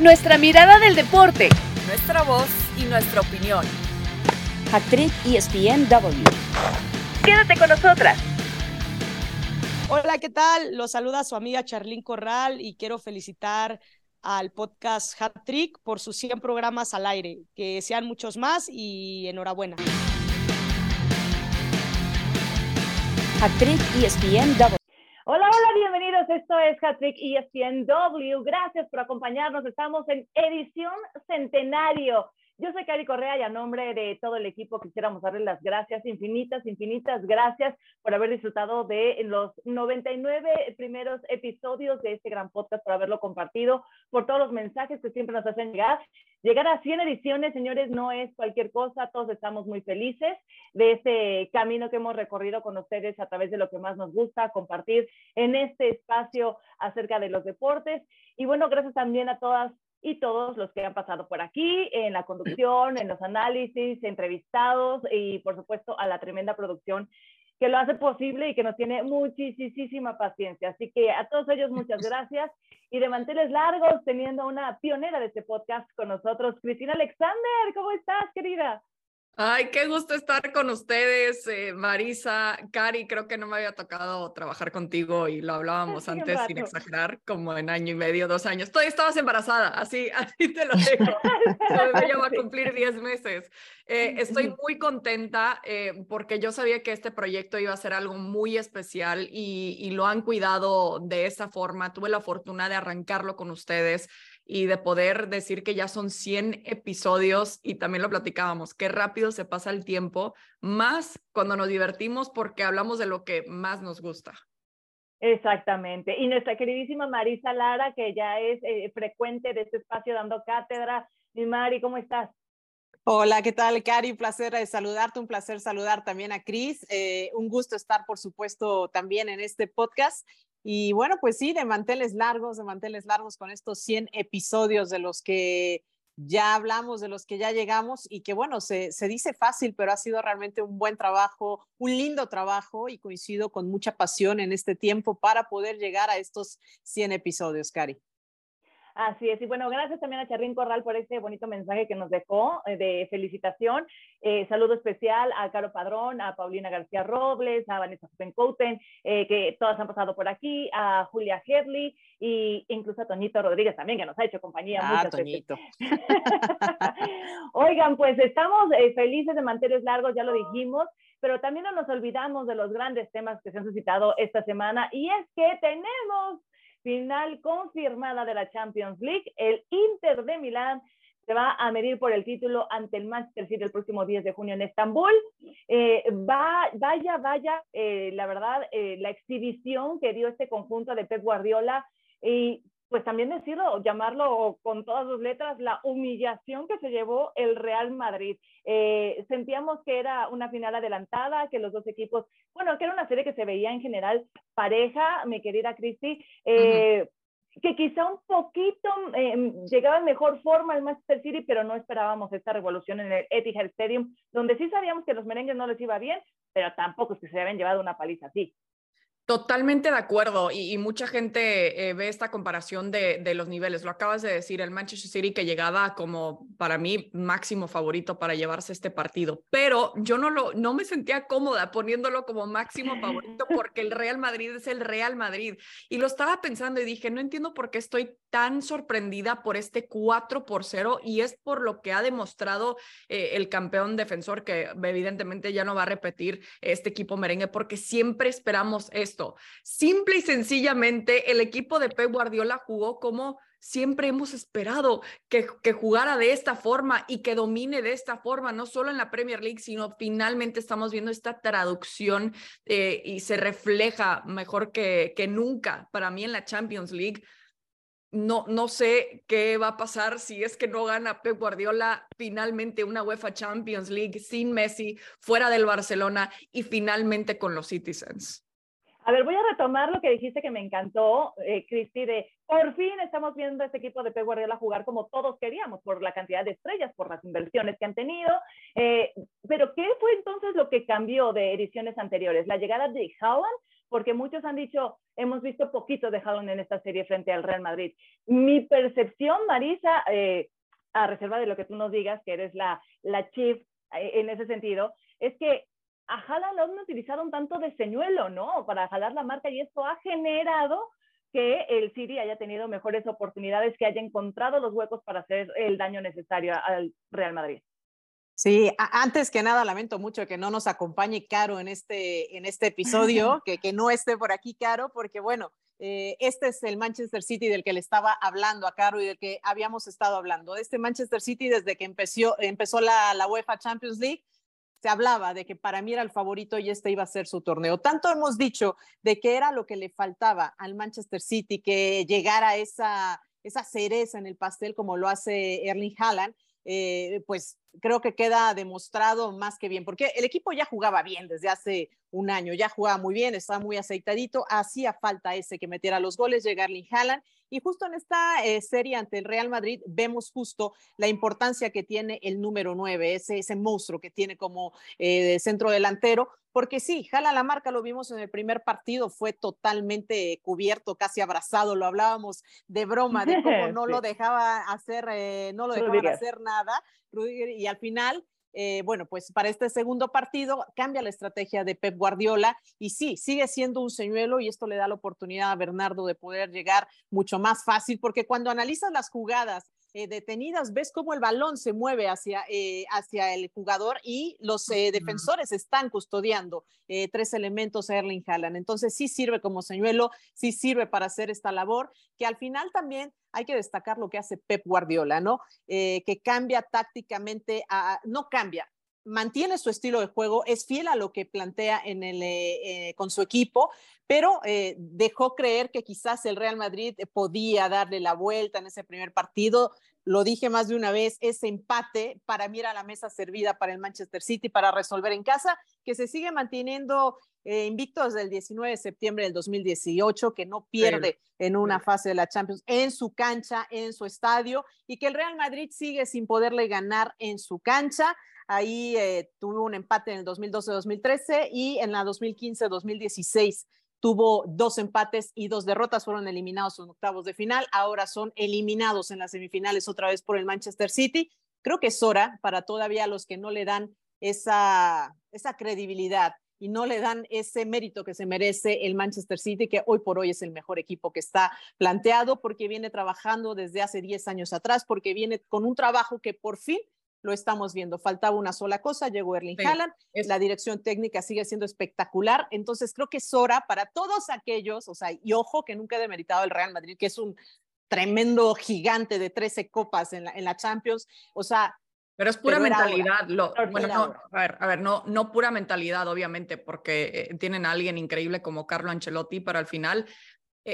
Nuestra mirada del deporte. Nuestra voz y nuestra opinión. Actriz ESPNW. Quédate con nosotras. Hola, ¿qué tal? Los saluda su amiga Charlín Corral y quiero felicitar al podcast Hat Trick por sus 100 programas al aire. Que sean muchos más y enhorabuena. Actriz ESPNW. Hola, hola, bienvenidos. Esto es Hattrick ESPNW. Gracias por acompañarnos. Estamos en edición centenario. Yo soy Cari Correa y a nombre de todo el equipo quisiéramos darles las gracias, infinitas, infinitas gracias por haber disfrutado de los 99 primeros episodios de este gran podcast, por haberlo compartido, por todos los mensajes que siempre nos hacen llegar. Llegar a 100 ediciones, señores, no es cualquier cosa, todos estamos muy felices de este camino que hemos recorrido con ustedes a través de lo que más nos gusta, compartir en este espacio acerca de los deportes. Y bueno, gracias también a todas y todos los que han pasado por aquí, en la conducción, en los análisis, entrevistados y por supuesto a la tremenda producción que lo hace posible y que nos tiene muchísima paciencia. Así que a todos ellos muchas gracias y de manteles largos teniendo una pionera de este podcast con nosotros, Cristina Alexander. ¿Cómo estás, querida? Ay, qué gusto estar con ustedes, eh, Marisa, Cari, creo que no me había tocado trabajar contigo y lo hablábamos antes sin exagerar, como en año y medio, dos años. Todavía estabas embarazada, así, así te lo dejo. ya va a cumplir diez meses. Eh, estoy muy contenta eh, porque yo sabía que este proyecto iba a ser algo muy especial y, y lo han cuidado de esa forma. Tuve la fortuna de arrancarlo con ustedes y de poder decir que ya son 100 episodios y también lo platicábamos, qué rápido se pasa el tiempo, más cuando nos divertimos porque hablamos de lo que más nos gusta. Exactamente. Y nuestra queridísima Marisa Lara, que ya es eh, frecuente de este espacio dando cátedra. Mi Mari, ¿cómo estás? Hola, ¿qué tal, Cari? Un placer eh, saludarte, un placer saludar también a Cris. Eh, un gusto estar, por supuesto, también en este podcast y bueno, pues sí, de manteles largos, de manteles largos con estos 100 episodios de los que ya hablamos, de los que ya llegamos y que bueno, se, dice fácil, pero ha sido realmente un buen trabajo, un lindo trabajo y coincido con mucha pasión en este tiempo para poder llegar a estos 100 episodios, Cari. Así es, y bueno, gracias también a Charlín Corral por este bonito mensaje que nos dejó eh, de felicitación. Eh, saludo especial a Caro Padrón, a Paulina García Robles, a Vanessa Pencouten, eh, que todas han pasado por aquí, a Julia Herley e incluso a Toñito Rodríguez también, que nos ha hecho compañía. Ah, muchas Toñito. Oigan, pues estamos eh, felices de manteles largos, ya lo dijimos, pero también no nos olvidamos de los grandes temas que se han suscitado esta semana y es que tenemos final confirmada de la Champions League. El Inter de Milán se va a medir por el título ante el Manchester City el próximo 10 de junio en Estambul. Eh, va, vaya, vaya, eh, la verdad, eh, la exhibición que dio este conjunto de Pep Guardiola y pues también decirlo, llamarlo con todas sus letras, la humillación que se llevó el Real Madrid. Eh, sentíamos que era una final adelantada, que los dos equipos, bueno, que era una serie que se veía en general pareja, mi querida Cristi, eh, que quizá un poquito eh, llegaba en mejor forma el Manchester City, pero no esperábamos esta revolución en el Etihad Stadium, donde sí sabíamos que los merengues no les iba bien, pero tampoco es que se habían llevado una paliza así. Totalmente de acuerdo y, mucha gente eh, ve esta comparación de, de, los niveles. Lo acabas de decir, el Manchester City que llegaba como para mí máximo favorito para llevarse este partido, pero yo no, lo, no me sentía cómoda poniéndolo como máximo favorito porque el Real Madrid es el Real Madrid. Y lo estaba pensando y dije, no entiendo por qué estoy tan sorprendida por este 4 por 0 y es por lo que ha demostrado eh, el campeón defensor que evidentemente ya no va a repetir este equipo merengue porque siempre esperamos esto Simple y sencillamente, el equipo de Pep Guardiola jugó como siempre hemos esperado que, que, jugara de esta forma y que domine de esta forma, no solo en la Premier League, sino finalmente estamos viendo esta traducción eh, y se refleja mejor que, que nunca para mí en la Champions League. No, no sé qué va a pasar si es que no gana Pep Guardiola finalmente una UEFA Champions League sin Messi, fuera del Barcelona y finalmente con los Citizens. A ver, voy a retomar lo que dijiste que me encantó, eh, Cristi, de por fin estamos viendo a este equipo de Pep Guardiola jugar como todos queríamos, por la cantidad de estrellas, por las inversiones que han tenido. Eh, pero, ¿qué fue entonces lo que cambió de ediciones anteriores? ¿La llegada de Haaland porque muchos han dicho, hemos visto poquito de Haaland en esta serie frente al Real Madrid. Mi percepción, Marisa, eh, a reserva de lo que tú nos digas, que eres la, la chief eh, en ese sentido, es que a Haaland lo han utilizado tanto de señuelo, ¿no? Para jalar la marca y esto ha generado que el City haya tenido mejores oportunidades, que haya encontrado los huecos para hacer el daño necesario al Real Madrid. Sí, antes que nada lamento mucho que no nos acompañe Caro en este, en este episodio, que, que no esté por aquí Caro, porque bueno, eh, este es el Manchester City del que le estaba hablando a Caro y del que habíamos estado hablando. Este Manchester City desde que empezó, empezó la, la UEFA Champions League, se hablaba de que para mí era el favorito y este iba a ser su torneo. Tanto hemos dicho de que era lo que le faltaba al Manchester City, que llegara esa, esa cereza en el pastel como lo hace Erling Haaland, eh, pues creo que queda demostrado más que bien, porque el equipo ya jugaba bien desde hace un año, ya jugaba muy bien, estaba muy aceitadito, hacía falta ese que metiera los goles, llegar Haaland, y justo en esta eh, serie ante el Real Madrid vemos justo la importancia que tiene el número 9, ese, ese monstruo que tiene como eh, centro delantero, porque sí, jala la marca, lo vimos en el primer partido, fue totalmente cubierto, casi abrazado, lo hablábamos de broma, de cómo no lo dejaba hacer, eh, no lo dejaba hacer nada, y al final eh, bueno, pues para este segundo partido cambia la estrategia de Pep Guardiola y sí, sigue siendo un señuelo y esto le da la oportunidad a Bernardo de poder llegar mucho más fácil, porque cuando analizas las jugadas eh, detenidas, ves cómo el balón se mueve hacia, eh, hacia el jugador y los eh, defensores están custodiando tres elementos a Erling Haaland. Entonces sí sirve como señuelo, sí sirve para hacer esta labor, que al final también hay que destacar lo que hace Pep Guardiola, ¿no? que cambia tácticamente, a, no cambia, mantiene su estilo de juego, es fiel a lo que plantea en el, con su equipo, pero dejó creer que quizás el Real Madrid podía darle la vuelta en ese primer partido. Lo dije más de una vez, ese empate para mí era la mesa servida para el Manchester City para resolver en casa, que se sigue manteniendo eh, invicto desde el 19 de septiembre del 2018, que no pierde en una fase de la Champions en su cancha, en su estadio, y que el Real Madrid sigue sin poderle ganar en su cancha. Ahí eh, tuvo un empate en el 2012-2013 y en la 2015-2016 tuvo dos empates y dos derrotas, fueron eliminados en octavos de final, ahora son eliminados en las semifinales otra vez por el Manchester City. Creo que es hora para todavía los que no le dan esa, esa credibilidad y no le dan ese mérito que se merece el Manchester City, que hoy por hoy es el mejor equipo que está planteado, porque viene trabajando desde hace 10 años atrás, porque viene con un trabajo que por fin lo estamos viendo. Faltaba una sola cosa, llegó Erling Haaland, la dirección técnica sigue siendo espectacular, entonces creo que es hora para todos aquellos, o sea, y ojo que nunca he demeritado el Real Madrid, que es un tremendo gigante de 13 copas en la, en la Champions, o sea... Pero es pura mentalidad. Lo, bueno, no, a ver, a ver, no, no pura mentalidad, obviamente, porque eh, tienen a alguien increíble como Carlo Ancelotti, pero al final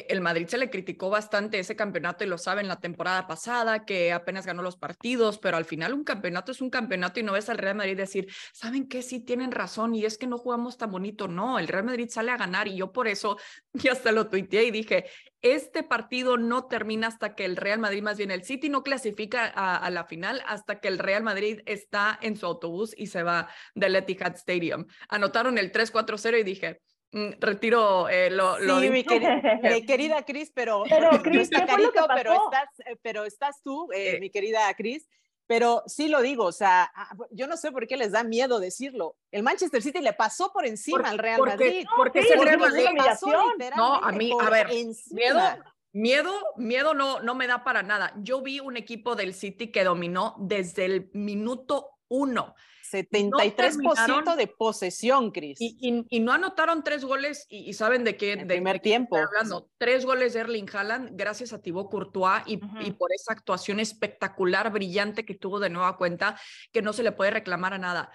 el Madrid se le criticó bastante ese campeonato y lo saben la temporada pasada, que apenas ganó los partidos, pero al final un campeonato es un campeonato y no ves al Real Madrid decir, ¿saben qué? Sí tienen razón y es que no jugamos tan bonito. No, el Real Madrid sale a ganar y yo por eso ya hasta lo tuiteé y dije, este partido no termina hasta que el Real Madrid, más bien el City, no clasifica a, a, la final hasta que el Real Madrid está en su autobús y se va del Etihad Stadium. Anotaron el 3-4-0 y dije, retiro eh, lo, sí, mi, querida Cris, pero, pero, Chris, carito, pero estás, eh, pero estás tú, eh, mi querida Cris. Pero sí lo digo, o sea, ah, yo no sé por qué les da miedo decirlo. El Manchester City le pasó por encima al Real Madrid. Porque es el Real Madrid. no, a mí, a ver, miedo, miedo, miedo no, no me da para nada. Yo vi un equipo del City que dominó desde el minuto uno. 73% de posesión, Cris. Y, y, no anotaron tres goles y, saben de qué. En de primer tiempo. Hablando. Tres goles de Erling Haaland gracias a Thibaut Courtois y, y, por esa actuación espectacular, brillante que tuvo de nueva cuenta, que no se le puede reclamar a nada.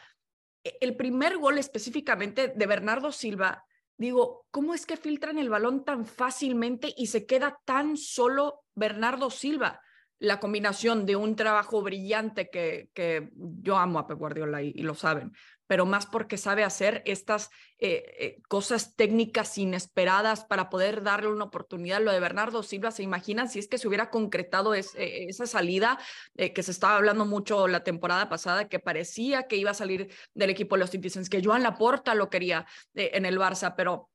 E, el primer gol específicamente de Bernardo Silva, digo, ¿cómo es que filtran el balón tan fácilmente y se queda tan solo Bernardo Silva? La combinación de un trabajo brillante que, que yo amo a Pep Guardiola y, lo saben, pero más porque sabe hacer estas eh, eh, cosas técnicas inesperadas para poder darle una oportunidad. Lo de Bernardo Silva, ¿se imaginan si es que se hubiera concretado eh, esa salida que se estaba hablando mucho la temporada pasada, que parecía que iba a salir del equipo de los Citizens, que Joan Laporta lo quería en el Barça, pero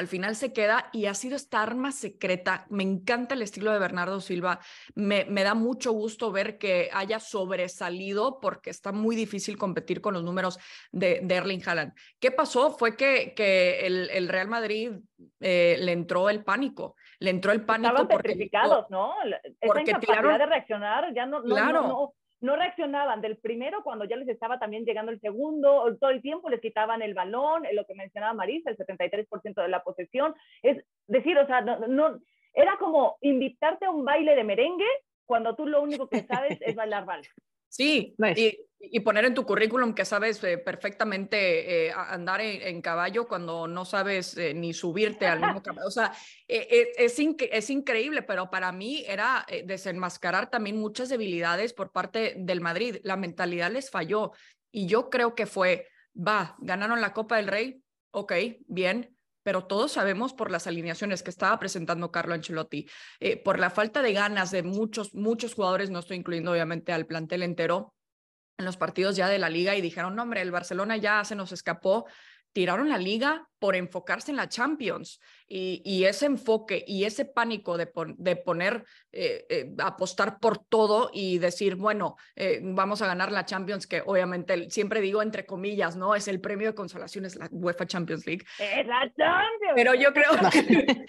al final se queda y ha sido esta arma secreta. Me encanta el estilo de Bernardo Silva. Me, me, da mucho gusto ver que haya sobresalido porque está muy difícil competir con los números de, de Erling Haaland. ¿Qué pasó? Fue que, que el, el Real Madrid eh, le entró el pánico. Le entró el pánico. Estaban petrificados, ¿no? Esa porque incapacidad tiraron... de reaccionar ya no, no, claro. no no reaccionaban del primero cuando ya les estaba también llegando el segundo, todo el tiempo les quitaban el balón, lo que mencionaba Marisa, el 73% de la posesión. Es decir, o sea, no, no, era como invitarte a un baile de merengue cuando tú lo único que sabes es bailar vals. Sí, nice. y, y, poner en tu currículum que sabes eh, perfectamente eh, andar en, en, caballo cuando no sabes eh, ni subirte al mismo caballo. O sea, es, inc es, increíble, pero para mí era desenmascarar también muchas debilidades por parte del Madrid. La mentalidad les falló y yo creo que fue, va, ganaron la Copa del Rey, ok, bien, pero todos sabemos por las alineaciones que estaba presentando Carlo Ancelotti, eh, por la falta de ganas de muchos, muchos jugadores, no estoy incluyendo obviamente al plantel entero, en los partidos ya de la liga y dijeron, no, hombre, el Barcelona ya se nos escapó, tiraron la liga por enfocarse en la Champions y, y ese enfoque y ese pánico de, pon, de poner, eh, eh, apostar por todo y decir, bueno, eh, vamos a ganar la Champions, que obviamente siempre digo entre comillas, ¿no? Es el premio de consolación, es la UEFA Champions League. Es la Champions. Pero yo creo que,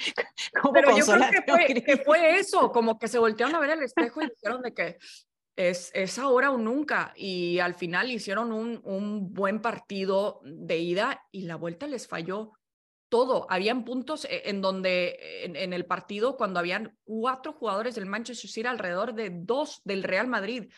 pero yo creo que fue, que fue eso, como que se voltearon a ver el espejo y dijeron de que es, es, ahora o nunca. Y al final hicieron un, un, buen partido de ida y la vuelta les falló todo. Habían puntos e, en donde en, en el partido cuando habían cuatro jugadores del Manchester City alrededor de dos del Real Madrid.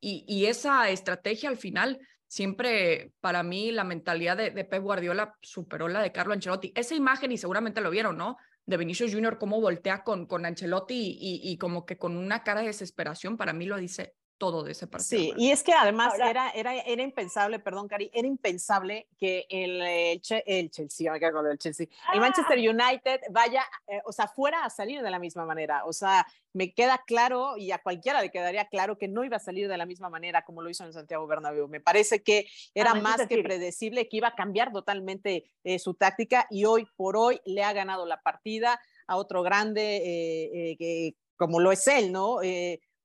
Y, y esa estrategia al final siempre para mí la mentalidad de, de, Pep Guardiola superó la de Carlo Ancelotti. Esa imagen, y seguramente lo vieron, ¿no? De Vinicius Junior, cómo voltea con, con Ancelotti y, y, y, como que con una cara de desesperación, para mí lo dice todo de ese partido. Sí, y es que además Ahora, era, era, era impensable, perdón, Cari, era impensable que el, el, el Chelsea, me cago el Chelsea, ah. el Manchester United vaya, eh, o sea, fuera a salir de la misma manera. O sea, me queda claro y a cualquiera le quedaría claro que no iba a salir de la misma manera como lo hizo en Santiago Bernabéu. Me parece que era ah, más que predecible que iba a cambiar totalmente eh, su táctica y hoy por hoy le ha ganado la partida a otro grande eh, eh, que como lo es él, ¿no?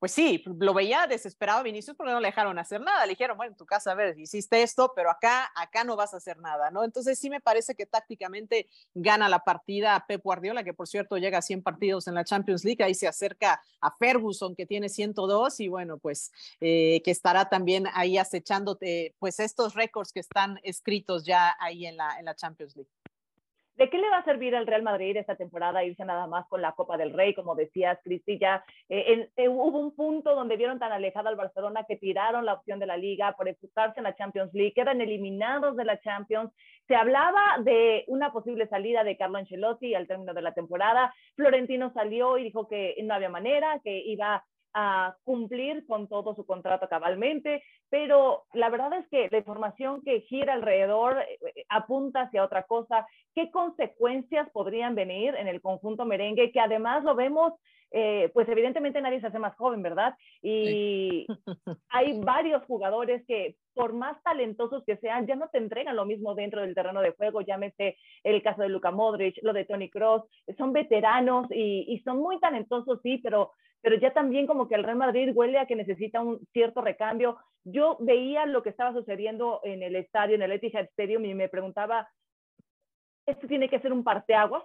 Pues sí, lo veía desesperado Vinicius porque no le dejaron hacer nada. Le dijeron, bueno, en tu casa, a ver, hiciste esto, pero acá, acá no vas a hacer nada, ¿no? Entonces sí me parece que tácticamente gana la partida Pep Guardiola, que por cierto llega a 100 partidos en la Champions League, ahí se acerca a Ferguson, que tiene 102, y bueno, pues eh, que estará también ahí acechándote, pues estos récords que están escritos ya ahí en la, en la Champions League. ¿De qué le va a servir al Real Madrid esta temporada irse nada más con la Copa del Rey? Como decías, Cristi, eh, eh, hubo un punto donde vieron tan alejada al Barcelona que tiraron la opción de la Liga por enfocarse en la Champions League, quedan eliminados de la Champions. Se hablaba de una posible salida de Carlo Ancelotti al término de la temporada. Florentino salió y dijo que no había manera, que iba a cumplir con todo su contrato cabalmente, pero la verdad es que la información que gira alrededor eh, eh, apunta hacia otra cosa. ¿Qué consecuencias podrían venir en el conjunto merengue? Que además lo vemos, eh, pues evidentemente nadie se hace más joven, ¿verdad? Y sí. hay varios jugadores que por más talentosos que sean, ya no te entregan lo mismo dentro del terreno de juego, llámese el caso de Luka Modric, lo de Tony Cross, son veteranos y, y son muy talentosos, sí, pero pero ya también como que el Real Madrid huele a que necesita un cierto recambio. Yo veía lo que estaba sucediendo en el estadio, en el Etihad Stadium, y me preguntaba, ¿esto tiene que ser un parteaguas?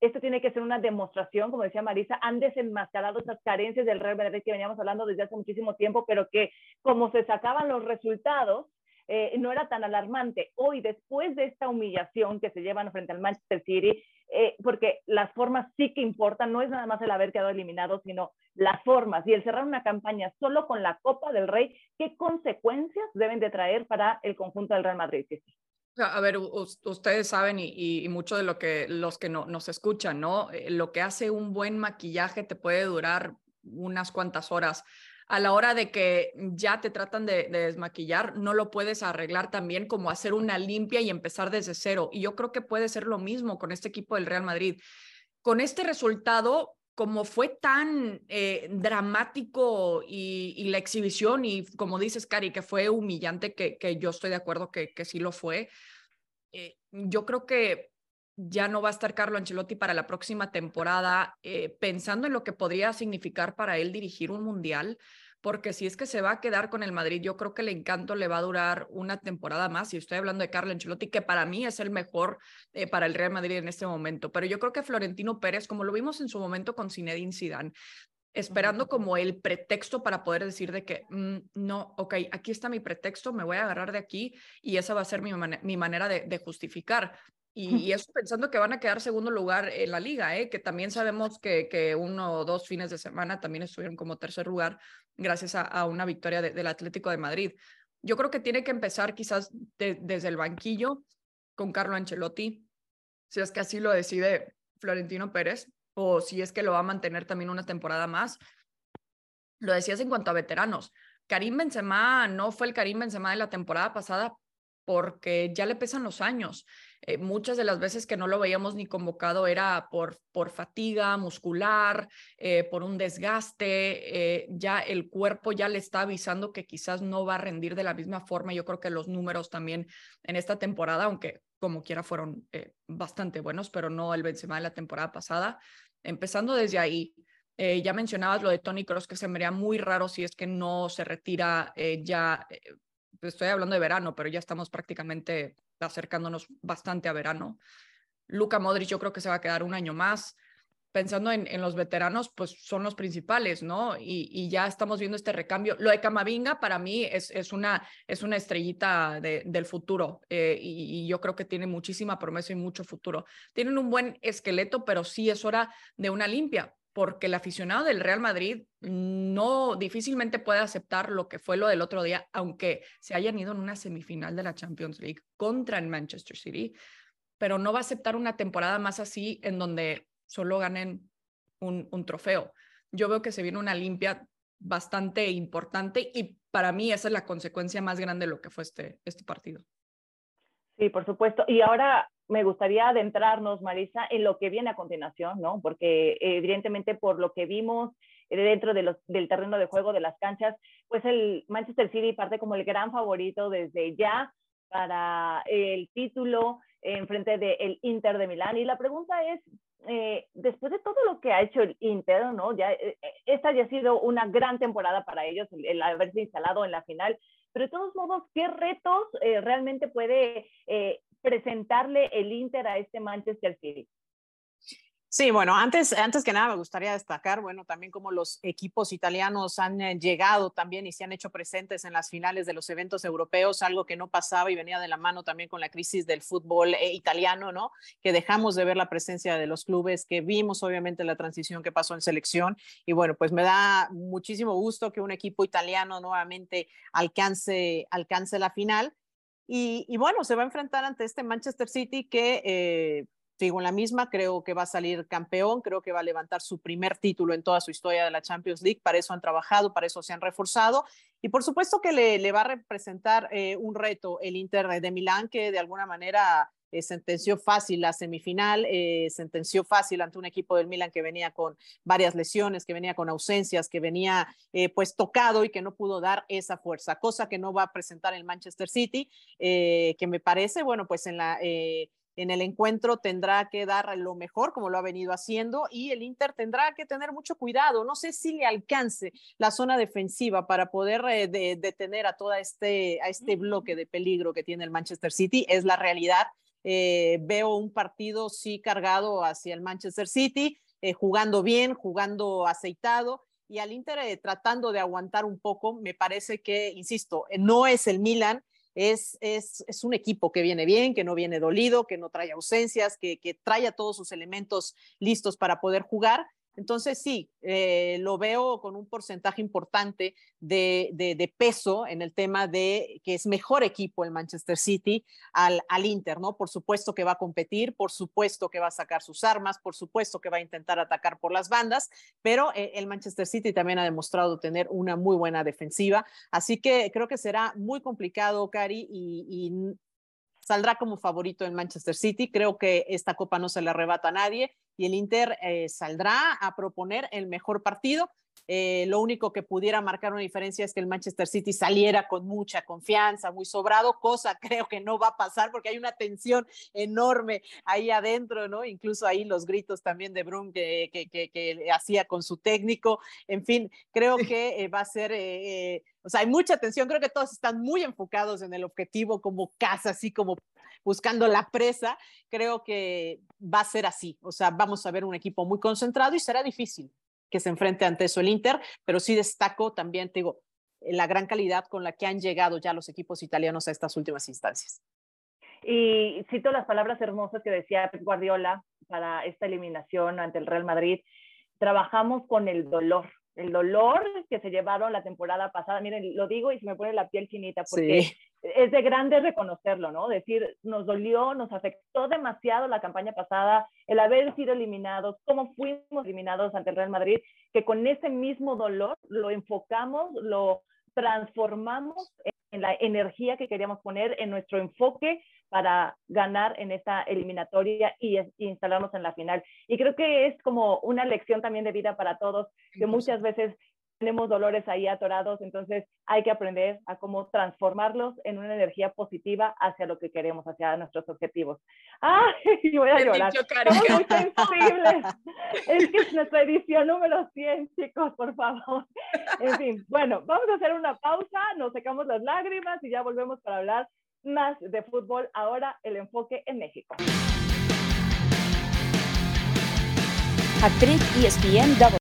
Esto tiene que ser una demostración, como decía Marisa, han desenmascarado esas carencias del Real Madrid que veníamos hablando desde hace muchísimo tiempo, pero que como se sacaban los resultados, eh, no era tan alarmante. Hoy, después de esta humillación que se llevan frente al Manchester City, eh, porque las formas sí que importan, no es nada más el haber quedado eliminado, sino las formas y el cerrar una campaña solo con la Copa del Rey, ¿qué consecuencias deben de traer para el conjunto del Real Madrid? A ver, ustedes saben y, y, mucho de lo que los que no, nos escuchan, ¿no? Eh, lo que hace un buen maquillaje te puede durar unas cuantas horas a la hora de que ya te tratan de, de, desmaquillar, no lo puedes arreglar también como hacer una limpia y empezar desde cero. Y yo creo que puede ser lo mismo con este equipo del Real Madrid. Con este resultado, como fue tan eh, dramático y, la exhibición, y como dices, Cari, que fue humillante, que, que yo estoy de acuerdo que, que sí lo fue, eh, yo creo que ya no va a estar Carlo Ancelotti para la próxima temporada, eh, pensando en lo que podría significar para él dirigir un mundial, porque si es que se va a quedar con el Madrid, yo creo que el encanto le va a durar una temporada más. Y estoy hablando de Carlo Ancelotti, que para mí es el mejor eh, para el Real Madrid en este momento. Pero yo creo que Florentino Pérez, como lo vimos en su momento con Zinedine Zidane, esperando como el pretexto para poder decir de que mm, no, ok, aquí está mi pretexto, me voy a agarrar de aquí y esa va a ser mi, mi manera de, de justificar. Y, eso pensando que van a quedar segundo lugar en la liga, ¿eh? que también sabemos que, que uno o dos fines de semana también estuvieron como tercer lugar gracias a, una victoria del Atlético de Madrid. Yo creo que tiene que empezar quizás desde el banquillo con Carlo Ancelotti, si es que así lo decide Florentino Pérez, o si es que lo va a mantener también una temporada más. Lo decías en cuanto a veteranos. Karim Benzema no fue el Karim Benzema de la temporada pasada porque ya le pesan los años. Eh, muchas de las veces que no lo veíamos ni convocado era por, por fatiga muscular, eh, por un desgaste, eh, ya el cuerpo ya le está avisando que quizás no va a rendir de la misma forma. Yo creo que los números también en esta temporada, aunque como quiera fueron bastante buenos, pero no el Benzema de la temporada pasada. Empezando desde ahí, ya mencionabas lo de Tony Cross, que se me haría muy raro si es que no se retira ya estoy hablando de verano, pero ya estamos prácticamente acercándonos bastante a verano. Luca Modric yo creo que se va a quedar un año más. Pensando en, los veteranos, pues son los principales, ¿no? Y, ya estamos viendo este recambio. Lo de Camavinga para mí es, una, es una estrellita de, del futuro eh, y, yo creo que tiene muchísima promesa y mucho futuro. Tienen un buen esqueleto, pero sí es hora de una limpia porque el aficionado del Real Madrid no difícilmente puede aceptar lo que fue lo del otro día, aunque se hayan ido en una semifinal de la Champions League contra el Manchester City, pero no va a aceptar una temporada más así en donde solo ganen un, trofeo. Yo veo que se viene una limpia bastante importante y para mí esa es la consecuencia más grande de lo que fue este, este partido. Sí, por supuesto. Y ahora me gustaría adentrarnos, Marisa, en lo que viene a continuación, ¿no? Porque evidentemente por lo que vimos eh, dentro de los, del terreno de juego de las canchas, pues el Manchester City parte como el gran favorito desde ya para el título en frente del Inter de Milán. Y la pregunta es, eh, después de todo lo que ha hecho el Inter, ¿no? Ya, eh, esta ya ha sido una gran temporada para ellos, el, el haberse instalado en la final, pero de todos modos, ¿qué retos realmente puede presentarle el Inter a este Manchester City? Sí, bueno, antes, antes que nada me gustaría destacar, bueno, también como los equipos italianos han eh, llegado también y se han hecho presentes en las finales de los eventos europeos, algo que no pasaba y venía de la mano también con la crisis del fútbol eh, italiano, ¿no? Que dejamos de ver la presencia de los clubes, que vimos obviamente la transición que pasó en selección y bueno, pues me da muchísimo gusto que un equipo italiano nuevamente alcance, alcance la final. Y, bueno, se va a enfrentar ante este Manchester City que, eh, sigo en la misma, creo que va a salir campeón, creo que va a levantar su primer título en toda su historia de la Champions League, para eso han trabajado, para eso se han reforzado. Y por supuesto que le, va a representar eh, un reto el Inter de Milán, que de alguna manera eh, sentenció fácil la semifinal, eh, sentenció fácil ante un equipo del Milan que venía con varias lesiones, que venía con ausencias, que venía eh, pues tocado y que no pudo dar esa fuerza, cosa que no va a presentar el Manchester City, que me parece, bueno, pues en la en el encuentro tendrá que dar lo mejor, como lo ha venido haciendo, y el Inter tendrá que tener mucho cuidado. No sé si le alcance la zona defensiva para poder detener a todo este, a este bloque de peligro que tiene el Manchester City. Es la realidad. Eh, veo un partido sí cargado hacia el Manchester City, eh, jugando bien, jugando aceitado y al Inter eh, tratando de aguantar un poco. Me parece que, insisto, no es el Milan, es, es, es, un equipo que viene bien, que no viene dolido, que no trae ausencias, que, que trae a todos sus elementos listos para poder jugar entonces, sí, eh, lo veo con un porcentaje importante de, peso en el tema de que es mejor equipo el Manchester City al, al Inter, ¿no? Por supuesto que va a competir, por supuesto que va a sacar sus armas, por supuesto que va a intentar atacar por las bandas, pero eh, el Manchester City también ha demostrado tener una muy buena defensiva. Así que creo que será muy complicado, Cari, y saldrá como favorito en Manchester City. Creo que esta copa no se le arrebata a nadie y el Inter eh, saldrá a proponer el mejor partido. Eh, lo único que pudiera marcar una diferencia es que el Manchester City saliera con mucha confianza, muy sobrado, cosa creo que no va a pasar porque hay una tensión enorme ahí adentro, ¿no? Incluso ahí los gritos también de Brum que, que, que, hacía con su técnico. En fin, creo que eh, va a ser, eh, o sea, hay mucha tensión, creo que todos están muy enfocados en el objetivo como casa, así como buscando la presa. Creo que va a ser así, o sea, vamos a ver un equipo muy concentrado y será difícil que se enfrente ante eso el Inter, pero sí destaco también, te digo, la gran calidad con la que han llegado ya los equipos italianos a estas últimas instancias. Y cito las palabras hermosas que decía Pep Guardiola para esta eliminación ante el Real Madrid. Trabajamos con el dolor, el dolor que se llevaron la temporada pasada. Miren, lo digo y se me pone la piel chinita porque es de grande reconocerlo, ¿no? Decir, nos dolió, nos afectó demasiado la campaña pasada, el haber sido eliminados, cómo fuimos eliminados ante el Real Madrid, que con ese mismo dolor lo enfocamos, lo transformamos en la energía que queríamos poner en nuestro enfoque para ganar en esta eliminatoria y, instalarnos en la final. Y creo que es como una lección también de vida para todos, que muchas veces tenemos dolores ahí atorados, entonces hay que aprender a cómo transformarlos en una energía positiva hacia lo que queremos, hacia nuestros objetivos. ¡Ay! Voy a llorar. Estamos muy sensibles. es que es nuestra edición número 100, chicos, por favor. En fin, bueno, vamos a hacer una pausa, nos secamos las lágrimas y ya volvemos para hablar más de fútbol. Ahora el enfoque en México. Actriz ESPN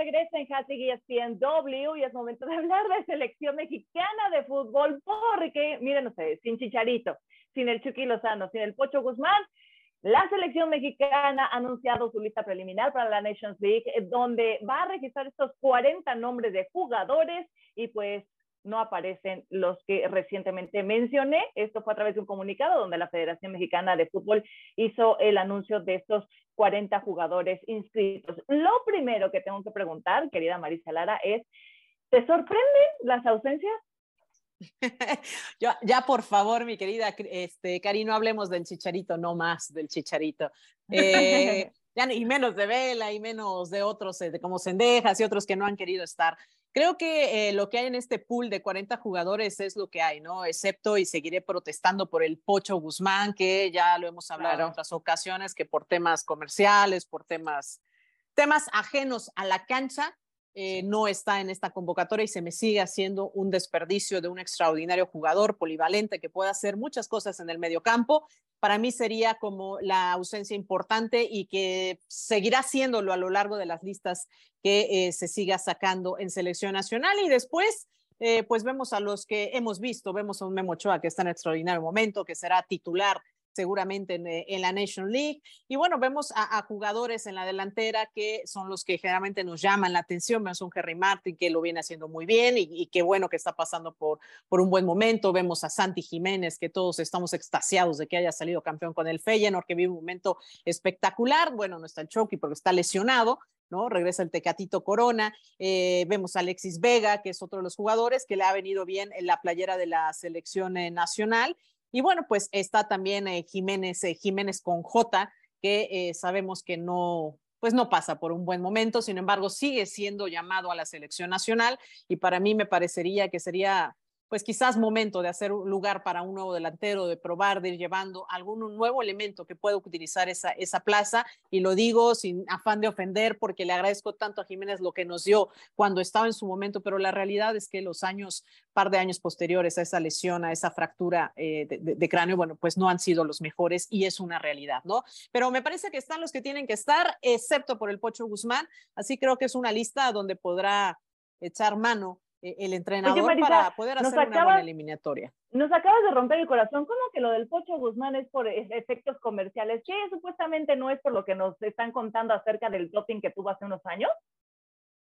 regreso en Hashtag ESPNW y es momento de hablar de selección mexicana de fútbol porque, miren ustedes, sin Chicharito, sin el Chucky Lozano, sin el Pocho Guzmán, la selección mexicana ha anunciado su lista preliminar para la Nations League, eh, donde va a registrar estos 40 nombres de jugadores y pues no aparecen los que recientemente mencioné. Esto fue a través de un comunicado donde la Federación Mexicana de Fútbol hizo el anuncio de estos 40 jugadores inscritos. Lo primero que tengo que preguntar, querida Marisa Lara, es, ¿te sorprenden las ausencias? ya, ya, por favor, mi querida este, Cari, no hablemos del chicharito, no más del chicharito. Eh, ya, y menos de Vela, y menos de otros, eh, de como Cendejas y otros que no han querido estar. Creo que eh, lo que hay en este pool de 40 jugadores es lo que hay, ¿no? Excepto y seguiré protestando por el Pocho Guzmán, que ya lo hemos hablado en otras ocasiones, que por temas comerciales, por temas, temas ajenos a la cancha, eh, no está en esta convocatoria y se me sigue haciendo un desperdicio de un extraordinario jugador polivalente que pueda hacer muchas cosas en el mediocampo. Para mí sería como la ausencia importante y que seguirá siéndolo a lo largo de las listas que eh, se siga sacando en selección nacional. Y después, eh, pues vemos a los que hemos visto, vemos a un Memo Ochoa que está en extraordinario momento, que será titular seguramente eh, en, la Nation League. Y bueno, vemos a, jugadores en la delantera que son los que generalmente nos llaman la atención. Vemos un Henry Martin que lo viene haciendo muy bien y, qué bueno que está pasando por, por un buen momento. Vemos a Santi Jiménez que todos estamos extasiados de que haya salido campeón con el Feyenoord, que vive un momento espectacular. Bueno, no está el Chucky porque está lesionado, ¿no? Regresa el Tecatito Corona, eh, vemos a Alexis Vega, que es otro de los jugadores que le ha venido bien en la playera de la selección eh, nacional, y bueno, pues está también eh, Jiménez, eh, Jiménez con J, que eh, sabemos que no, pues no pasa por un buen momento, sin embargo, sigue siendo llamado a la selección nacional y para mí me parecería que sería pues quizás momento de hacer un lugar para un nuevo delantero, de probar, de ir llevando algún nuevo elemento que pueda utilizar esa, esa plaza. Y lo digo sin afán de ofender, porque le agradezco tanto a Jiménez lo que nos dio cuando estaba en su momento, pero la realidad es que los años, par de años posteriores a esa lesión, a esa fractura eh, de, cráneo, bueno, pues no han sido los mejores y es una realidad, ¿no? Pero me parece que están los que tienen que estar, excepto por el Pocho Guzmán. Así creo que es una lista donde podrá echar mano el entrenador para poder hacer una buena eliminatoria. Nos acabas de romper el corazón. ¿Cómo que lo del Pocho Guzmán es por e-, efectos comerciales? ¿Qué supuestamente no es por lo que nos están contando acerca del doping que tuvo hace unos años?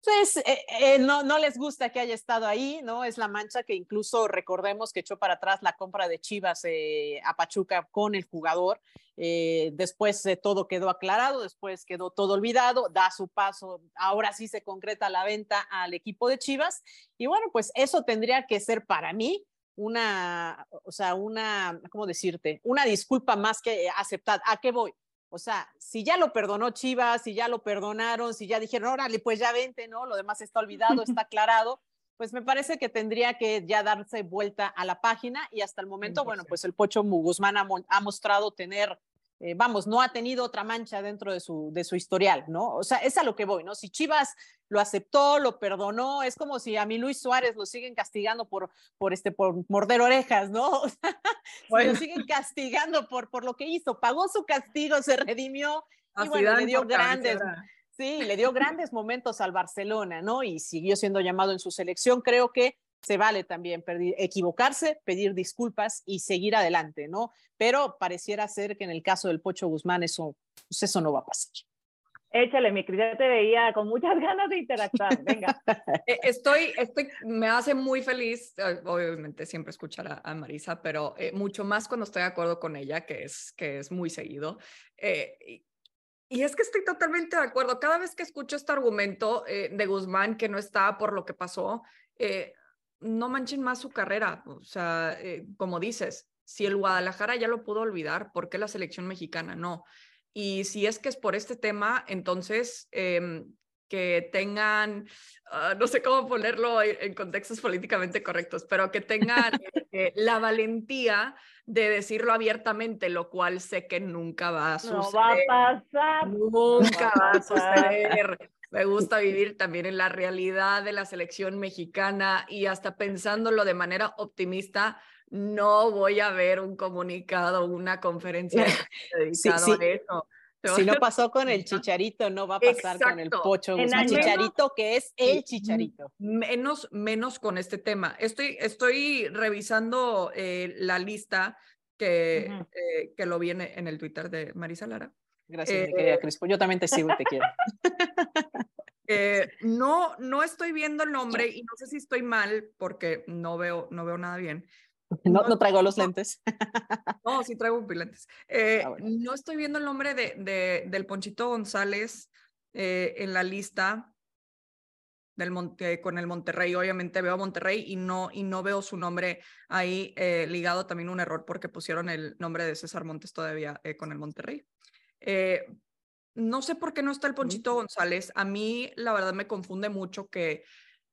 Pues eh, eh, no, no les gusta que haya estado ahí, ¿no? Es la mancha que incluso recordemos que echó para atrás la compra de Chivas eh, a Pachuca con el jugador. después todo quedó aclarado, después quedó todo olvidado, da su paso, ahora sí se concreta la venta al equipo de Chivas. Y bueno, pues eso tendría que ser para mí una, o sea, una, ¿cómo decirte? Una disculpa más que aceptar. ¿A qué voy? O sea, si ya lo perdonó Chivas, si ya lo perdonaron, si ya dijeron, órale, pues ya vente, ¿no? Lo demás está olvidado, está aclarado, pues me parece que tendría que ya darse vuelta a la página y hasta el momento, bueno, pues el Pocho Guzmán ha, ha mostrado tener eh, vamos, no ha tenido otra mancha dentro de su, de su historial, ¿no? O sea, es a lo que voy, ¿no? Si Chivas lo aceptó, lo perdonó, es como si a mi Luis Suárez lo siguen castigando por, por, este, por morder orejas, ¿no? O sea, lo siguen castigando por, por lo que hizo, pagó su castigo, se redimió y bueno, le dio grandes... Sí, le dio grandes momentos al Barcelona, ¿no? Y siguió siendo llamado en su selección. Creo que se vale también equivocarse, pedir disculpas y seguir adelante, ¿no? Pero pareciera ser que en el caso del Pocho Guzmán eso, pues eso no va a pasar. Échale, mi Cris, ya te veía con muchas ganas de interactuar. Venga. Eh, estoy, estoy, me hace muy feliz, eh, obviamente siempre escuchar a, Marisa, pero eh, mucho más cuando estoy de acuerdo con ella, que es, que es muy seguido. y, y es que estoy totalmente de acuerdo. Cada vez que escucho este argumento de Guzmán que no está por lo que pasó, no manchen más su carrera. O sea, eh, como dices, si el Guadalajara ya lo pudo olvidar, ¿por qué la selección mexicana no? Y si es que es por este tema, entonces em, que tengan, ah, no sé cómo ponerlo en, contextos políticamente correctos, pero que tengan eh, la valentía de decirlo abiertamente, lo cual sé que nunca va a suceder. No va a pasar. Nunca va a suceder. Me gusta vivir también en la realidad de la selección mexicana y hasta pensándolo de manera optimista, no voy a ver un comunicado, una conferencia dedicada a eso. Si no pasó con el chicharito, no va a pasar con el pocho El chicharito que es el chicharito. Menos, menos con este tema. Estoy, estoy revisando eh, la lista que, eh, que lo viene en el Twitter de Marisa Lara. Gracias, mi querida eh, Crispo. Yo también te sigo y te quiero. Eh, no, no estoy viendo el nombre y no sé si estoy mal porque no veo, no veo nada bien. No, no, traigo los lentes. No, sí traigo lentes. Eh, ah, no estoy viendo el nombre de, de del Ponchito González en la lista del con el Monterrey. Obviamente veo a Monterrey y no, y no veo su nombre ahí ligado. También un error porque pusieron el nombre de César Montes todavía con el Monterrey. Eh, no sé por qué no está el Ponchito González. A mí, la verdad, me confunde mucho que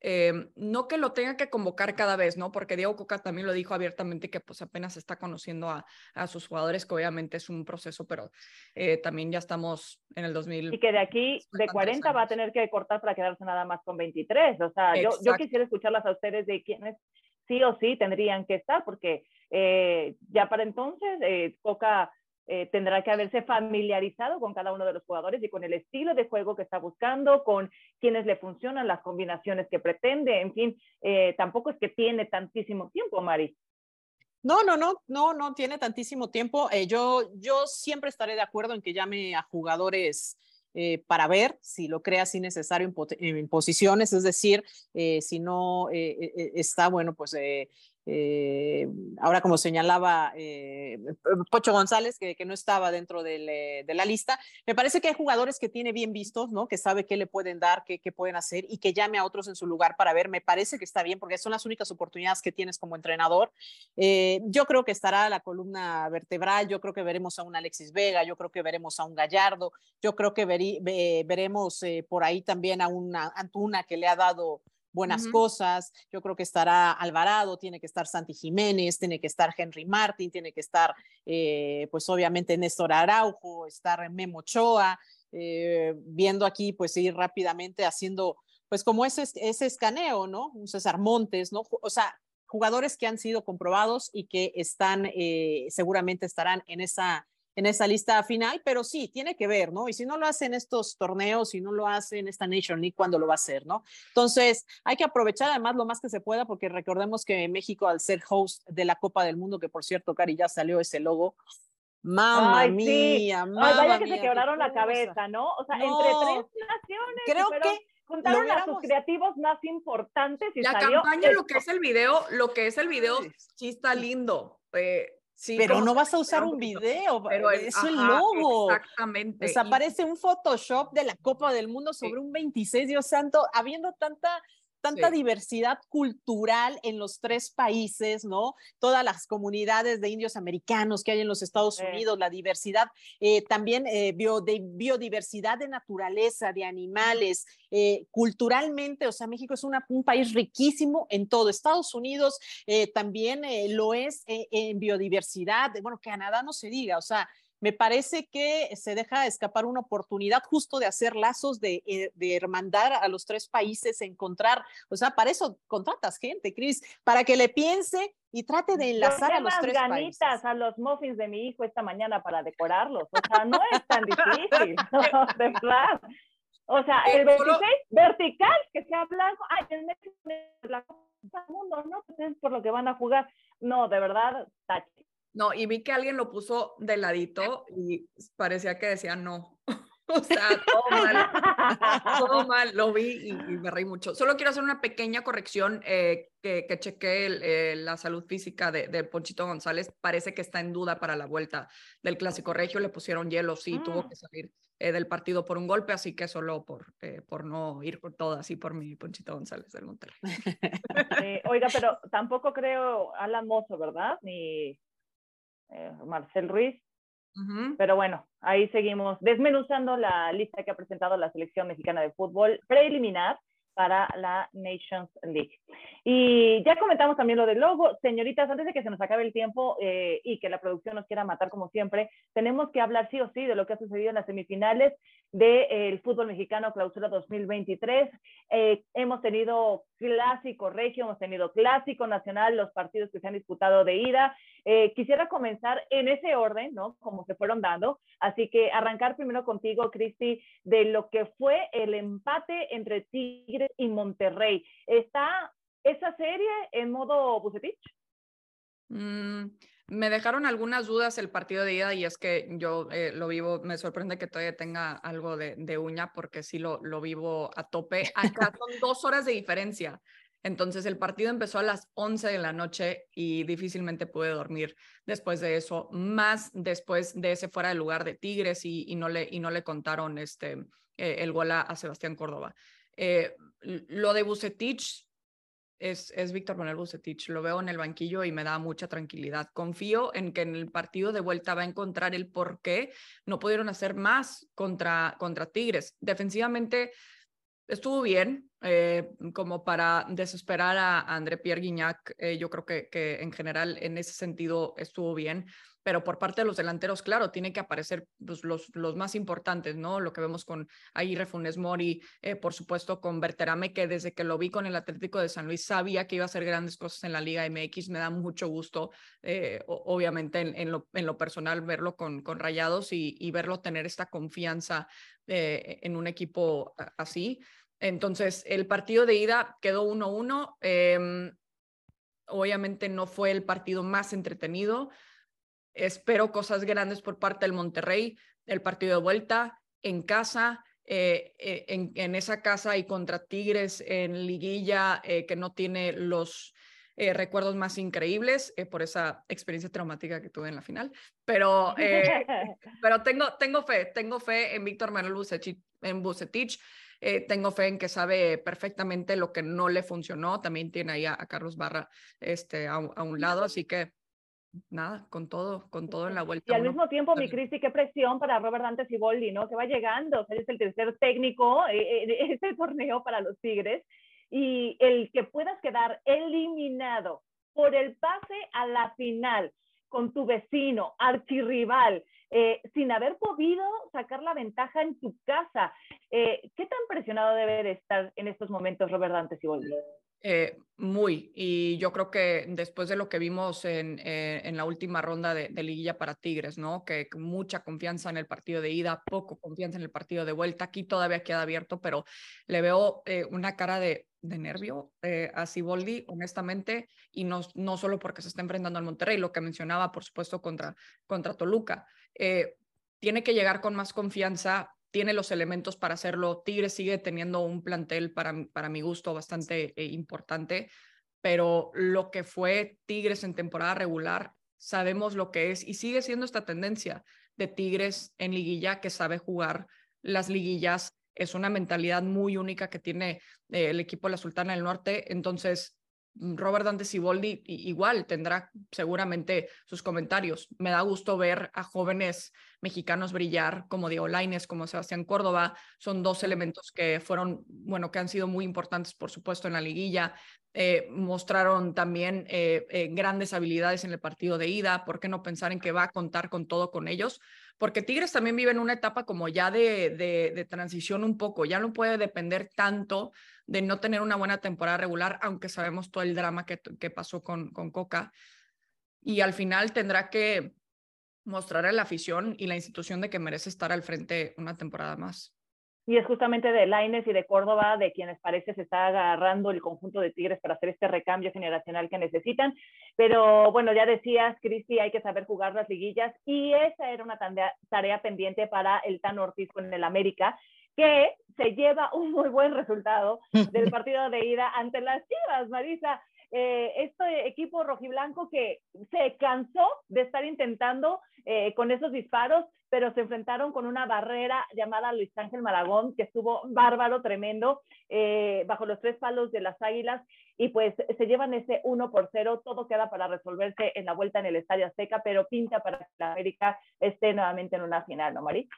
eh, no que lo tenga que convocar cada vez, ¿no? Porque Diego Coca también lo dijo abiertamente que pues apenas está conociendo a, a sus jugadores, que obviamente es un proceso, pero eh, también ya estamos en el 2000. Y que de aquí, de 40 va a tener que cortar para quedarse nada más con 23. O sea, yo, yo, quisiera escucharlas a ustedes de quiénes sí o sí tendrían que estar, porque ya para entonces Coca eh, tendrá que haberse familiarizado con cada uno de los jugadores y con el estilo de juego que está buscando, con quienes le funcionan, las combinaciones que pretende, en fin, eh, tampoco es que tiene tantísimo tiempo, Mari. No, no, no, no, no tiene tantísimo tiempo. Eh, yo, yo siempre estaré de acuerdo en que llame a jugadores para ver si lo crea así necesario en, posiciones, es decir, si no está, bueno, pues eh, ahora como señalaba eh, Pocho González, que, no estaba dentro eh, de la lista, me parece que hay jugadores que tiene bien vistos, ¿no? que sabe qué le pueden dar, qué, qué, pueden hacer y que llame a otros en su lugar para ver, me parece que está bien porque son las únicas oportunidades que tienes como entrenador. yo creo que estará la columna vertebral, yo creo que veremos a un Alexis Vega, yo creo que veremos a un Gallardo, yo creo que veremos por ahí también a una Antuna que le ha dado buenas cosas. Yo creo que estará Alvarado, tiene que estar Santi Jiménez, tiene que estar Henry Martin, tiene que estar, eh, pues obviamente Néstor Araujo, estar Memo Ochoa, eh, viendo aquí, pues ir rápidamente haciendo, pues como ese, ese escaneo, ¿no? Un César Montes, ¿no? O sea, jugadores que han sido comprobados y que están, eh, seguramente estarán en esa en esa lista final, pero sí, tiene que ver, ¿no? Y si no lo hace en estos torneos, si no lo hace en esta Nation League, ¿cuándo lo va a hacer, no? Entonces, hay que aprovechar además lo más que se pueda, porque recordemos que México, al ser host de la Copa del Mundo, que por cierto, Cari, ya salió ese logo, Mamma mía, mamá Ay, vaya que se quebraron la cabeza, ¿no? O sea, entre tres naciones. Creo que juntaron a sus creativos más importantes y la campaña, lo que es el video, lo que es el video, sí está lindo. Eh, pero no vas a usar un video, pero es el logo. Exactamente. Desaparece un Photoshop de la Copa del Mundo sobre un 26, Dios santo, habiendo tanta tanta diversidad cultural en los tres países, ¿no? Todas las comunidades de indios americanos que hay en los Estados Unidos, la diversidad, eh, también eh, de biodiversidad de naturaleza, de animales, eh, culturalmente, o sea, México es un país riquísimo en todo. Estados Unidos también lo es en biodiversidad, bueno, Canadá no se diga, o sea, me parece que se deja escapar una oportunidad justo de hacer lazos, de, eh, de hermandar a los tres países, encontrar, o sea, para eso contratas gente, Cris, para que le piense y trate de enlazar a los tres ganitas países. a los muffins de mi hijo esta mañana para decorarlos, o sea, no es tan difícil, de verdad. O sea, el 26 vertical, que sea blanco, ay, el blanco, mundo, no, pues es por lo que van a jugar. No, de verdad, tache. No, y vi que alguien lo puso de ladito y parecía que decía no. o sea, todo mal, todo mal, lo vi y, me reí mucho. Solo quiero hacer una pequeña corrección eh, que, que chequé eh, la salud física de, de, Ponchito González. Parece que está en duda para la vuelta del Clásico Regio. Le pusieron hielo, sí, tuvo mm. que salir eh, del partido por un golpe, así que solo por, por no ir por todas y por mi Ponchito González del Monterrey. oiga, pero tampoco creo Alan Mozo, ¿verdad? Ni eh, Marcel Ruiz. Pero bueno, ahí seguimos desmenuzando la lista que ha presentado la selección mexicana de fútbol preliminar para la Nations League. Y ya comentamos también lo del logo. Señoritas, antes de que se nos acabe el tiempo eh, y que la producción nos quiera matar como siempre, tenemos que hablar sí o sí de lo que ha sucedido en las semifinales del eh, fútbol mexicano clausura 2023. Eh, hemos tenido clásico regio, hemos tenido clásico nacional, los partidos que se han disputado de ida. quisiera comenzar en ese orden, ¿no? Como se fueron dando. Así que arrancar primero contigo, Cristi, de lo que fue el empate entre Tigres y Monterrey. ¿Está esa serie en modo Bucetich? Mm, me dejaron algunas dudas el partido de ida y es que yo eh, lo vivo, me sorprende que todavía tenga algo de, de uña porque sí lo, lo vivo a tope. Acá son dos horas de diferencia. Entonces el partido empezó a las 11 de la noche y difícilmente pude dormir después de eso, más después de ese fuera de lugar de Tigres y, y no, le, y no le contaron este, eh, el gol a, Sebastián Córdoba. Eh, lo de Bucetich es, es Víctor Manuel Bucetich. Lo veo en el banquillo y me da mucha tranquilidad. Confío en que en el partido de vuelta va a encontrar el por qué no pudieron hacer más contra, contra Tigres. Defensivamente estuvo bien, eh, como para desesperar a, André Pierre Guignac. Eh, yo creo que, que en general en ese sentido estuvo bien pero por parte de los delanteros, claro, tiene que aparecer pues, los, los más importantes, ¿no? Lo que vemos con Aguirre Funes Mori, eh, por supuesto con Berterame, que desde que lo vi con el Atlético de San Luis sabía que iba a hacer grandes cosas en la Liga MX, me da mucho gusto, eh, obviamente en, lo, en, lo, personal, verlo con, con Rayados y, y verlo tener esta confianza eh, en un equipo así. Entonces, el partido de ida quedó 1-1. Em, obviamente no fue el partido más entretenido, Espero cosas grandes por parte del Monterrey, el partido de vuelta, en casa, eh, eh, en, esa casa y contra Tigres en liguilla eh, que no tiene los recuerdos más increíbles por esa experiencia traumática que tuve en la final. Pero, pero tengo, tengo fe, tengo fe en Víctor Manuel Bucetich, en Bucetich. tengo fe en que sabe perfectamente lo que no le funcionó. También tiene ahí a, Carlos Barra este, a, a un lado, así que nada, con todo, con todo en la vuelta. Y al mismo tiempo, mi Cristi, qué presión para Robert Dante Ciboldi, ¿no? Que va llegando, o es el tercer técnico eh, eh, de este torneo para los Tigres, y el que puedas quedar eliminado por el pase a la final con tu vecino, archirrival, eh, sin haber podido sacar la ventaja en tu casa. ¿Qué tan presionado debe estar en estos momentos Robert Dante Ciboldi? Eh, muy, y yo creo que después de lo que vimos en, eh, en la última ronda de, liguilla para Tigres, ¿no? Que mucha confianza en el partido de ida, poco confianza en el partido de vuelta, aquí todavía queda abierto, pero le veo eh, una cara de, de nervio a Siboldi, honestamente, y no, no solo porque se está enfrentando al Monterrey, lo que mencionaba, por supuesto, contra, contra Toluca. tiene que llegar con más confianza tiene los elementos para hacerlo. Tigres sigue teniendo un plantel para, para mi gusto bastante eh, importante, pero lo que fue Tigres en temporada regular, sabemos lo que es y sigue siendo esta tendencia de Tigres en liguilla que sabe jugar las liguillas es una mentalidad muy única que tiene eh, el equipo la Sultana del Norte. Entonces, Robert Dante Siboldi igual tendrá seguramente sus comentarios. Me da gusto ver a jóvenes mexicanos brillar como Diego Laines, como Sebastián Córdoba. Son dos elementos que fueron, bueno, que han sido muy importantes, por supuesto, en la liguilla. Eh, mostraron también eh, eh, grandes habilidades en el partido de ida. ¿Por qué no pensar en que va a contar con todo con ellos? Porque Tigres también vive en una etapa como ya de, de, transición un poco. Ya no puede depender tanto de no tener una buena temporada regular, aunque sabemos todo el drama que, que pasó con, con Coca. Y al final tendrá que mostrar a la afición y la institución de que merece estar al frente una temporada más y es justamente de Laines y de Córdoba de quienes parece se está agarrando el conjunto de Tigres para hacer este recambio generacional que necesitan. Pero bueno, ya decías, Cristi, hay que saber jugar las liguillas y esa era una tarea, pendiente para el Tan Ortiz con el América, que se lleva un muy buen resultado del partido de ida ante las Chivas, Marisa. Eh, este equipo rojiblanco que se cansó de estar intentando eh, con esos disparos, pero se enfrentaron con una barrera llamada Luis Ángel Maragón, que estuvo bárbaro, tremendo, eh, bajo los tres palos de las Águilas, y pues se llevan ese uno por cero, todo queda para resolverse en la vuelta en el Estadio Azteca, pero pinta para que la América esté nuevamente en una final, ¿no, Mari?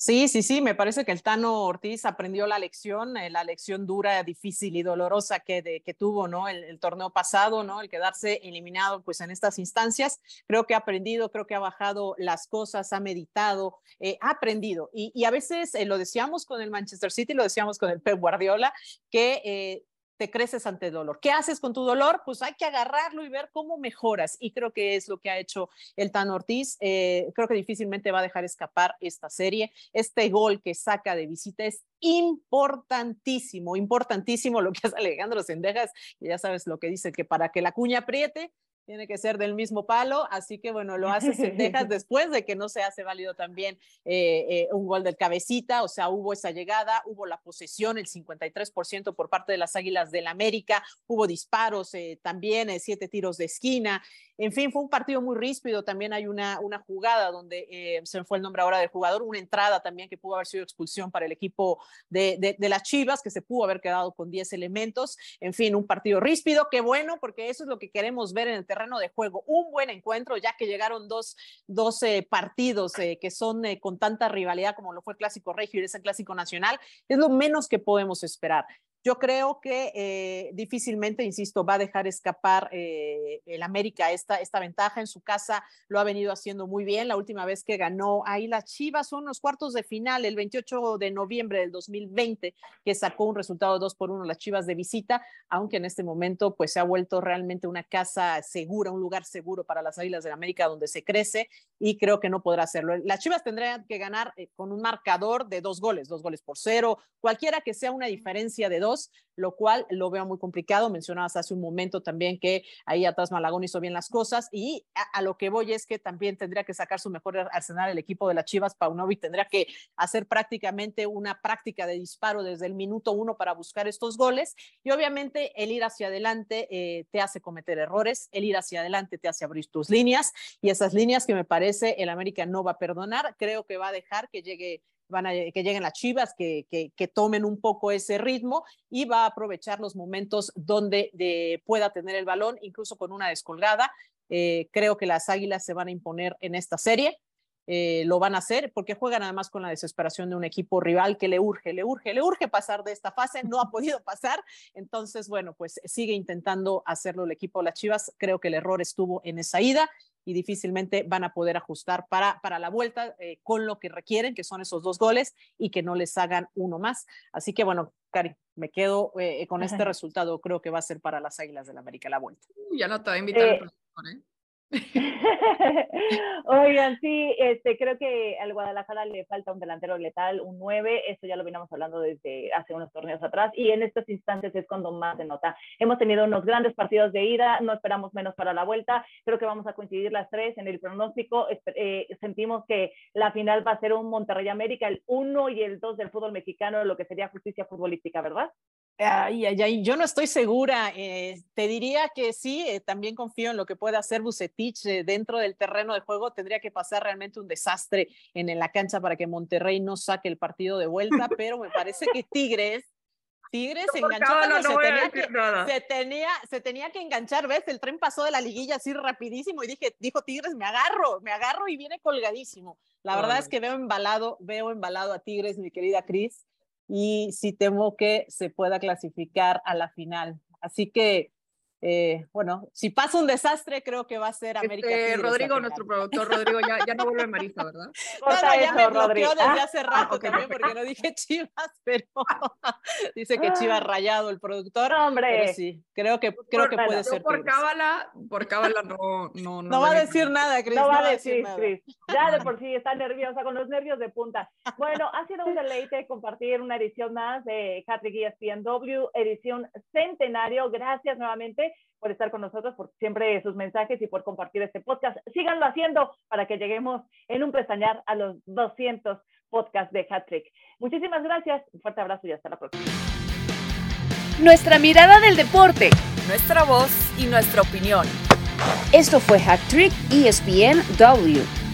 Sí, sí, sí, me parece que el Tano Ortiz aprendió la lección, eh, la lección dura, difícil y dolorosa que, tuvo, ¿no? El, torneo pasado, ¿no? El quedarse eliminado, pues en estas instancias. Creo que ha aprendido, creo que ha bajado las cosas, ha meditado, eh, ha aprendido. Y, a veces eh, lo decíamos con el Manchester City, lo decíamos con el Pep Guardiola, que te creces ante el dolor. ¿Qué haces con tu dolor? Pues hay que agarrarlo y ver cómo mejoras. Y creo que es lo que ha hecho el Tan Ortiz. Eh, creo que difícilmente va a dejar escapar esta serie. Este gol que saca de visita es importantísimo, importantísimo lo que hace Alejandro Sendejas. Ya sabes lo que dice, que para que la cuña apriete, tiene que ser del mismo palo, así que bueno, lo hace Sendejas después de que no se hace válido también eh, eh, un gol del cabecita, o sea, hubo esa llegada, hubo la posesión, el 53% por parte de las Águilas del América, hubo disparos eh, también, siete tiros de esquina, en fin, fue un partido muy ríspido. También hay una, una jugada donde se me fue el nombre ahora del jugador, una entrada también que pudo haber sido expulsión para el equipo de, de, las Chivas, que se pudo haber quedado con 10 elementos. En fin, un partido ríspido. Qué bueno, porque eso es lo que queremos ver en el terreno de juego. Un buen encuentro, ya que llegaron dos, dos partidos eh, que son eh, con tanta rivalidad como lo fue el Clásico Regio y ese Clásico Nacional. Es lo menos que podemos esperar. Yo creo que eh, difícilmente, insisto, va a dejar escapar eh, el América esta, esta ventaja. En su casa lo ha venido haciendo muy bien. La última vez que ganó ahí las Chivas son los cuartos de final, el 28 de noviembre del 2020, que sacó un resultado 2 por 1 las Chivas de visita, aunque en este momento pues se ha vuelto realmente una casa segura, un lugar seguro para las Águilas del América donde se crece y creo que no podrá hacerlo. Las Chivas tendrían que ganar eh, con un marcador de dos goles, dos goles por cero, cualquiera que sea una diferencia de dos lo cual lo veo muy complicado. Mencionabas hace un momento también que ahí atrás Malagón hizo bien las cosas y a, lo que voy es que también tendría que sacar su mejor arsenal el equipo de las Chivas. Paunovic tendría que hacer prácticamente una práctica de disparo desde el minuto uno para buscar estos goles y obviamente el ir hacia adelante eh, te hace cometer errores, el ir hacia adelante te hace abrir tus líneas y esas líneas que me parece el América no va a perdonar, creo que va a dejar que llegue van a, que lleguen las Chivas, que, que, tomen un poco ese ritmo y va a aprovechar los momentos donde de, pueda tener el balón, incluso con una descolgada. Eh, creo que las Águilas se van a imponer en esta serie. Eh, lo van a hacer porque juegan además con la desesperación de un equipo rival que le urge, le urge, le urge pasar de esta fase, no ha podido pasar, entonces bueno, pues sigue intentando hacerlo el equipo de las Chivas, creo que el error estuvo en esa ida y difícilmente van a poder ajustar para, para la vuelta eh, con lo que requieren, que son esos dos goles, y que no les hagan uno más. Así que bueno, Cari, me quedo eh, con este resultado, creo que va a ser para las Águilas del la América la vuelta. Ya no te voy a invitar ¿eh? Oigan, sí, este, creo que al Guadalajara le falta un delantero letal, un 9, eso ya lo venimos hablando desde hace unos torneos atrás y en estos instantes es cuando más se nota. Hemos tenido unos grandes partidos de ida, no esperamos menos para la vuelta, creo que vamos a coincidir las tres en el pronóstico, eh, sentimos que la final va a ser un Monterrey América, el 1 y el 2 del fútbol mexicano, lo que sería justicia futbolística, ¿verdad? Ay, ay, ay, yo no estoy segura. Eh, te diría que sí, eh, también confío en lo que puede hacer Bucetich eh, dentro del terreno de juego. Tendría que pasar realmente un desastre en, en, la cancha para que Monterrey no saque el partido de vuelta, pero me parece que Tigres, Tigres se enganchó no, se, no tenía que, se, tenía, se tenía que enganchar, ¿ves? El tren pasó de la liguilla así rapidísimo y dije, dijo Tigres, me agarro, me agarro y viene colgadísimo. La verdad es que veo embalado, veo embalado a Tigres, mi querida Cris y sí temo que se pueda clasificar a la final. Así que eh, bueno, si pasa un desastre, creo que va a ser América. Este, Rodrigo, nuestro productor, Rodrigo, ya, ya no vuelve Marisa, ¿verdad? No, no, ya me bloqueó desde hace rato ah, también, porque no dije Chivas, pero dice que Chivas rayado el productor. hombre. Pero sí, creo que, creo que puede ser. Por cábala, por cábala no, no, no. No va a decir nada, Cris. No, va a decir, Cris. Ya de por sí está nerviosa, con los nervios de punta. Bueno, ha sido un deleite compartir una edición más de Patrick ESPNW, edición centenario. Gracias nuevamente por estar con nosotros, por siempre sus mensajes y por compartir este podcast. Síganlo haciendo para que lleguemos en un pestañar a los 200 podcasts de Hattrick. Muchísimas gracias, un fuerte abrazo y hasta la próxima. Nuestra mirada del deporte, nuestra voz y nuestra opinión. Esto fue Hattrick ESPN W.